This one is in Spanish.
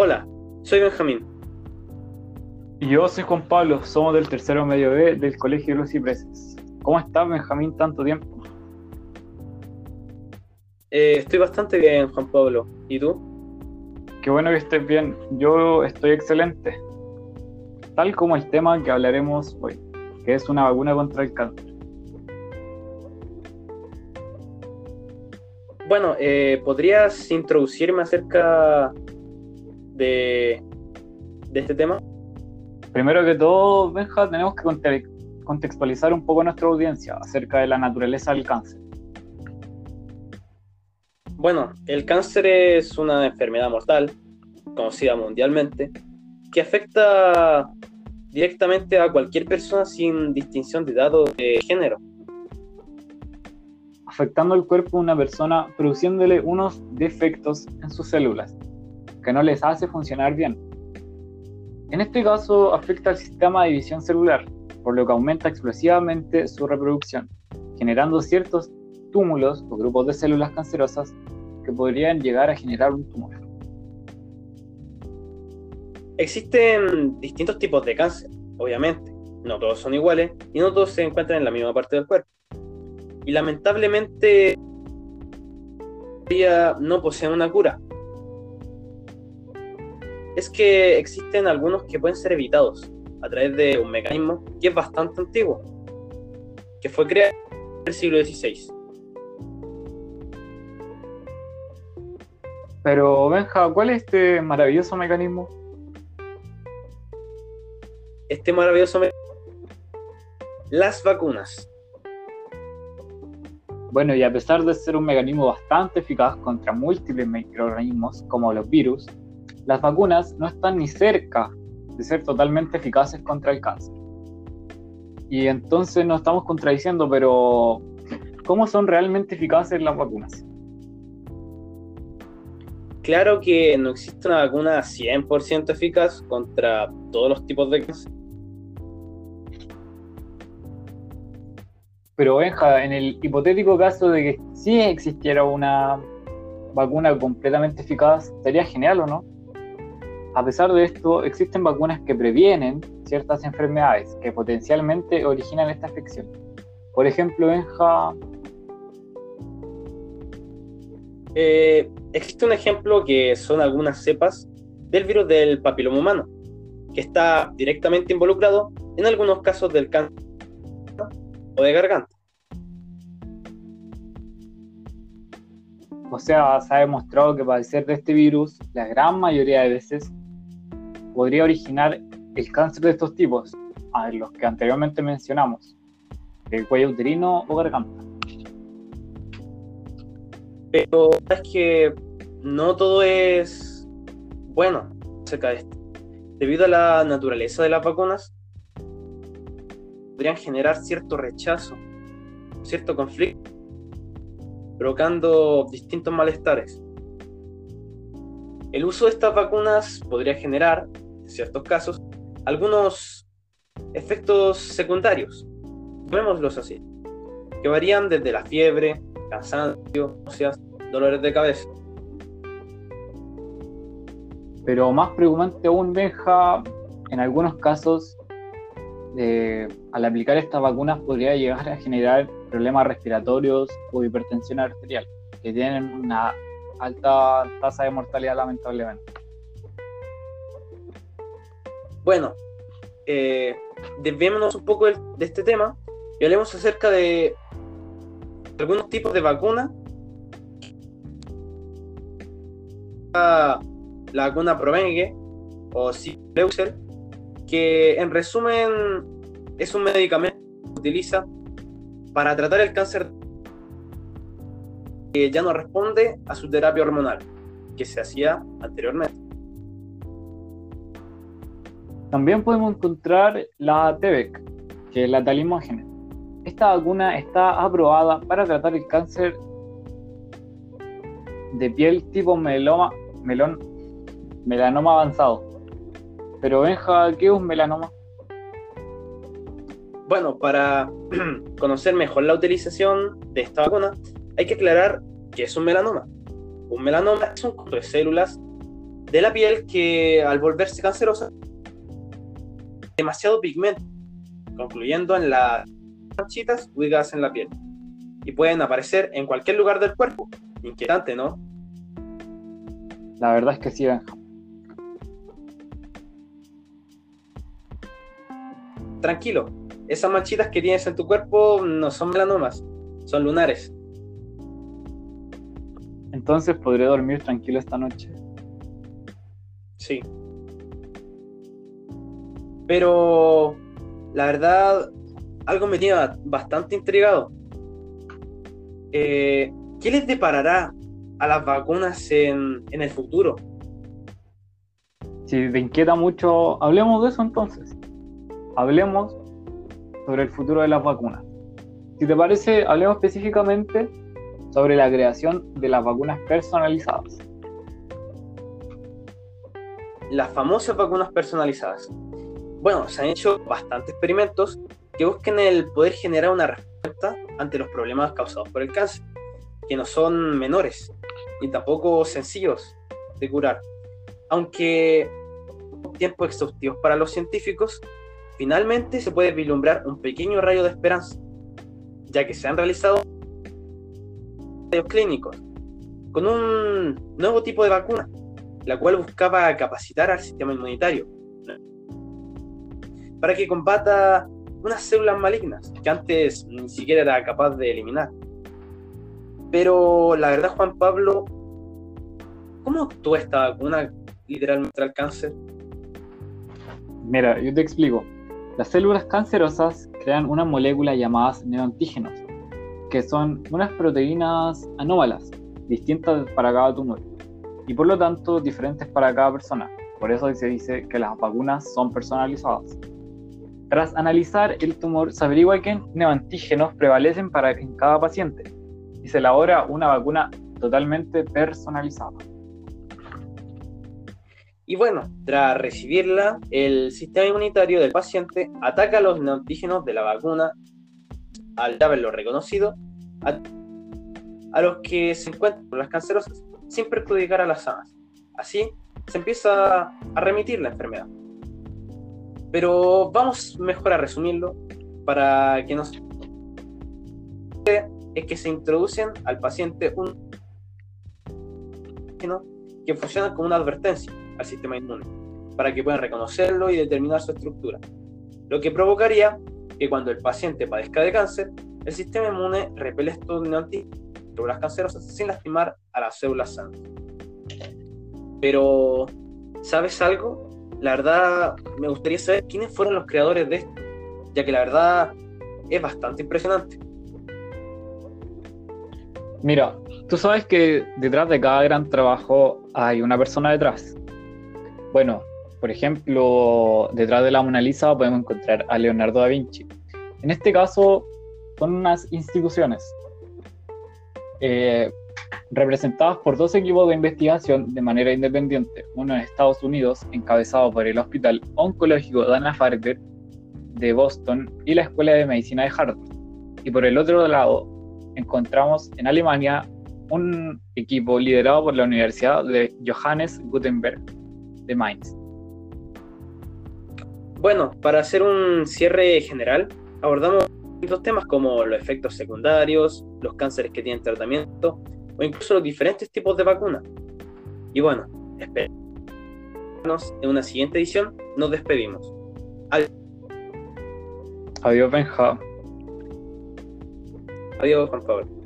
Hola, soy Benjamín. Y yo soy Juan Pablo, somos del tercero medio B del Colegio de los Cipreses. ¿Cómo estás, Benjamín, tanto tiempo? Eh, estoy bastante bien, Juan Pablo. ¿Y tú? Qué bueno que estés bien. Yo estoy excelente. Tal como el tema que hablaremos hoy, que es una vacuna contra el cáncer. Bueno, eh, ¿podrías introducirme acerca de, de este tema? Primero que todo, Benja, tenemos que contextualizar un poco a nuestra audiencia acerca de la naturaleza del cáncer. Bueno, el cáncer es una enfermedad mortal, conocida mundialmente, que afecta directamente a cualquier persona sin distinción de edad o de género afectando el cuerpo de una persona, produciéndole unos defectos en sus células, que no les hace funcionar bien. En este caso afecta al sistema de división celular, por lo que aumenta explosivamente su reproducción, generando ciertos túmulos o grupos de células cancerosas que podrían llegar a generar un tumor. Existen distintos tipos de cáncer, obviamente. No todos son iguales y no todos se encuentran en la misma parte del cuerpo y lamentablemente no poseen una cura. Es que existen algunos que pueden ser evitados a través de un mecanismo que es bastante antiguo, que fue creado en el siglo XVI. Pero Benja, ¿cuál es este maravilloso mecanismo? Este maravilloso mecanismo... Las vacunas. Bueno, y a pesar de ser un mecanismo bastante eficaz contra múltiples microorganismos como los virus, las vacunas no están ni cerca de ser totalmente eficaces contra el cáncer. Y entonces nos estamos contradiciendo, pero ¿cómo son realmente eficaces las vacunas? Claro que no existe una vacuna 100% eficaz contra todos los tipos de cáncer Pero Benja, en el hipotético caso de que sí existiera una vacuna completamente eficaz, sería genial o no? A pesar de esto, existen vacunas que previenen ciertas enfermedades que potencialmente originan esta afección. Por ejemplo, Benja... Eh, existe un ejemplo que son algunas cepas del virus del papiloma humano, que está directamente involucrado en algunos casos del cáncer de garganta. O sea, se ha demostrado que padecer de este virus, la gran mayoría de veces, podría originar el cáncer de estos tipos, a los que anteriormente mencionamos, el cuello uterino o garganta. Pero es que no todo es bueno acerca de esto. Debido a la naturaleza de las vacunas, podrían generar cierto rechazo, cierto conflicto, provocando distintos malestares. El uso de estas vacunas podría generar, en ciertos casos, algunos efectos secundarios, llamémoslos así, que varían desde la fiebre, cansancio, dolores de cabeza. Pero más preocupante aún, Benja, en algunos casos al aplicar estas vacunas podría llegar a generar problemas respiratorios o hipertensión arterial, que tienen una alta tasa de mortalidad lamentablemente. Bueno, eh, desviémonos un poco de, este tema y hablemos acerca de algunos tipos de vacunas. La, vacuna Provengue o Cipleusel que en resumen es un medicamento que se utiliza para tratar el cáncer que ya no responde a su terapia hormonal que se hacía anteriormente. También podemos encontrar la TEVEC, que es la talimógena. Esta vacuna está aprobada para tratar el cáncer de piel tipo meloma, melanoma avanzado pero Benja, ¿qué es un melanoma? Bueno, para conocer mejor la utilización de esta vacuna, hay que aclarar qué es un melanoma. Un melanoma es un conjunto de células de la piel que al volverse cancerosa, demasiado pigmento, concluyendo en las manchitas ubicadas en la piel. Y pueden aparecer en cualquier lugar del cuerpo. Inquietante, ¿no? La verdad es que sí, Tranquilo, esas manchitas que tienes en tu cuerpo no son melanomas, son lunares. Entonces podré dormir tranquilo esta noche. Sí. Pero la verdad, algo me tiene bastante intrigado. Eh, ¿Qué les deparará a las vacunas en, en el futuro? Si te inquieta mucho, hablemos de eso entonces. Hablemos sobre el futuro de las vacunas. Si te parece, hablemos específicamente sobre la creación de las vacunas personalizadas. Las famosas vacunas personalizadas. Bueno, se han hecho bastantes experimentos que busquen el poder generar una respuesta ante los problemas causados por el cáncer, que no son menores y tampoco sencillos de curar. Aunque tiempo exhaustivos para los científicos, finalmente se puede vislumbrar un pequeño rayo de esperanza, ya que se han realizado clínicos con un nuevo tipo de vacuna, la cual buscaba capacitar al sistema inmunitario para que combata unas células malignas que antes ni siquiera era capaz de eliminar. Pero la verdad, Juan Pablo, ¿cómo actúa esta vacuna literalmente al cáncer? Mira, yo te explico. Las células cancerosas crean una molécula llamadas neoantígenos, que son unas proteínas anómalas, distintas para cada tumor, y por lo tanto diferentes para cada persona. Por eso se dice que las vacunas son personalizadas. Tras analizar el tumor, se averigua qué neoantígenos prevalecen para en cada paciente y se elabora una vacuna totalmente personalizada. Y bueno, tras recibirla, el sistema inmunitario del paciente ataca los neoantígenos de la vacuna al haberlo reconocido a, a los que se encuentran las cancerosas, sin perjudicar a las sanas. Así se empieza a remitir la enfermedad. Pero vamos mejor a resumirlo para que nos es que se introducen al paciente un que funciona como una advertencia al sistema inmune para que puedan reconocerlo y determinar su estructura, lo que provocaría que cuando el paciente padezca de cáncer, el sistema inmune repele estos neoantígenos cancerosas sin lastimar a las células sanas. Pero, ¿sabes algo? La verdad me gustaría saber quiénes fueron los creadores de esto, ya que la verdad es bastante impresionante. Mira, tú sabes que detrás de cada gran trabajo hay una persona detrás. Bueno, por ejemplo, detrás de la Mona Lisa podemos encontrar a Leonardo da Vinci. En este caso, son unas instituciones. Eh, representados por dos equipos de investigación de manera independiente, uno en Estados Unidos, encabezado por el Hospital Oncológico Dana-Farber de Boston y la Escuela de Medicina de Harvard. Y por el otro lado, encontramos en Alemania un equipo liderado por la Universidad de Johannes Gutenberg de Mainz. Bueno, para hacer un cierre general, abordamos dos temas como los efectos secundarios, los cánceres que tienen tratamiento o incluso los diferentes tipos de vacunas. Y bueno, esperamos en una siguiente edición. Nos despedimos. Adiós. Adiós, Benja. Adiós, Juan Pablo.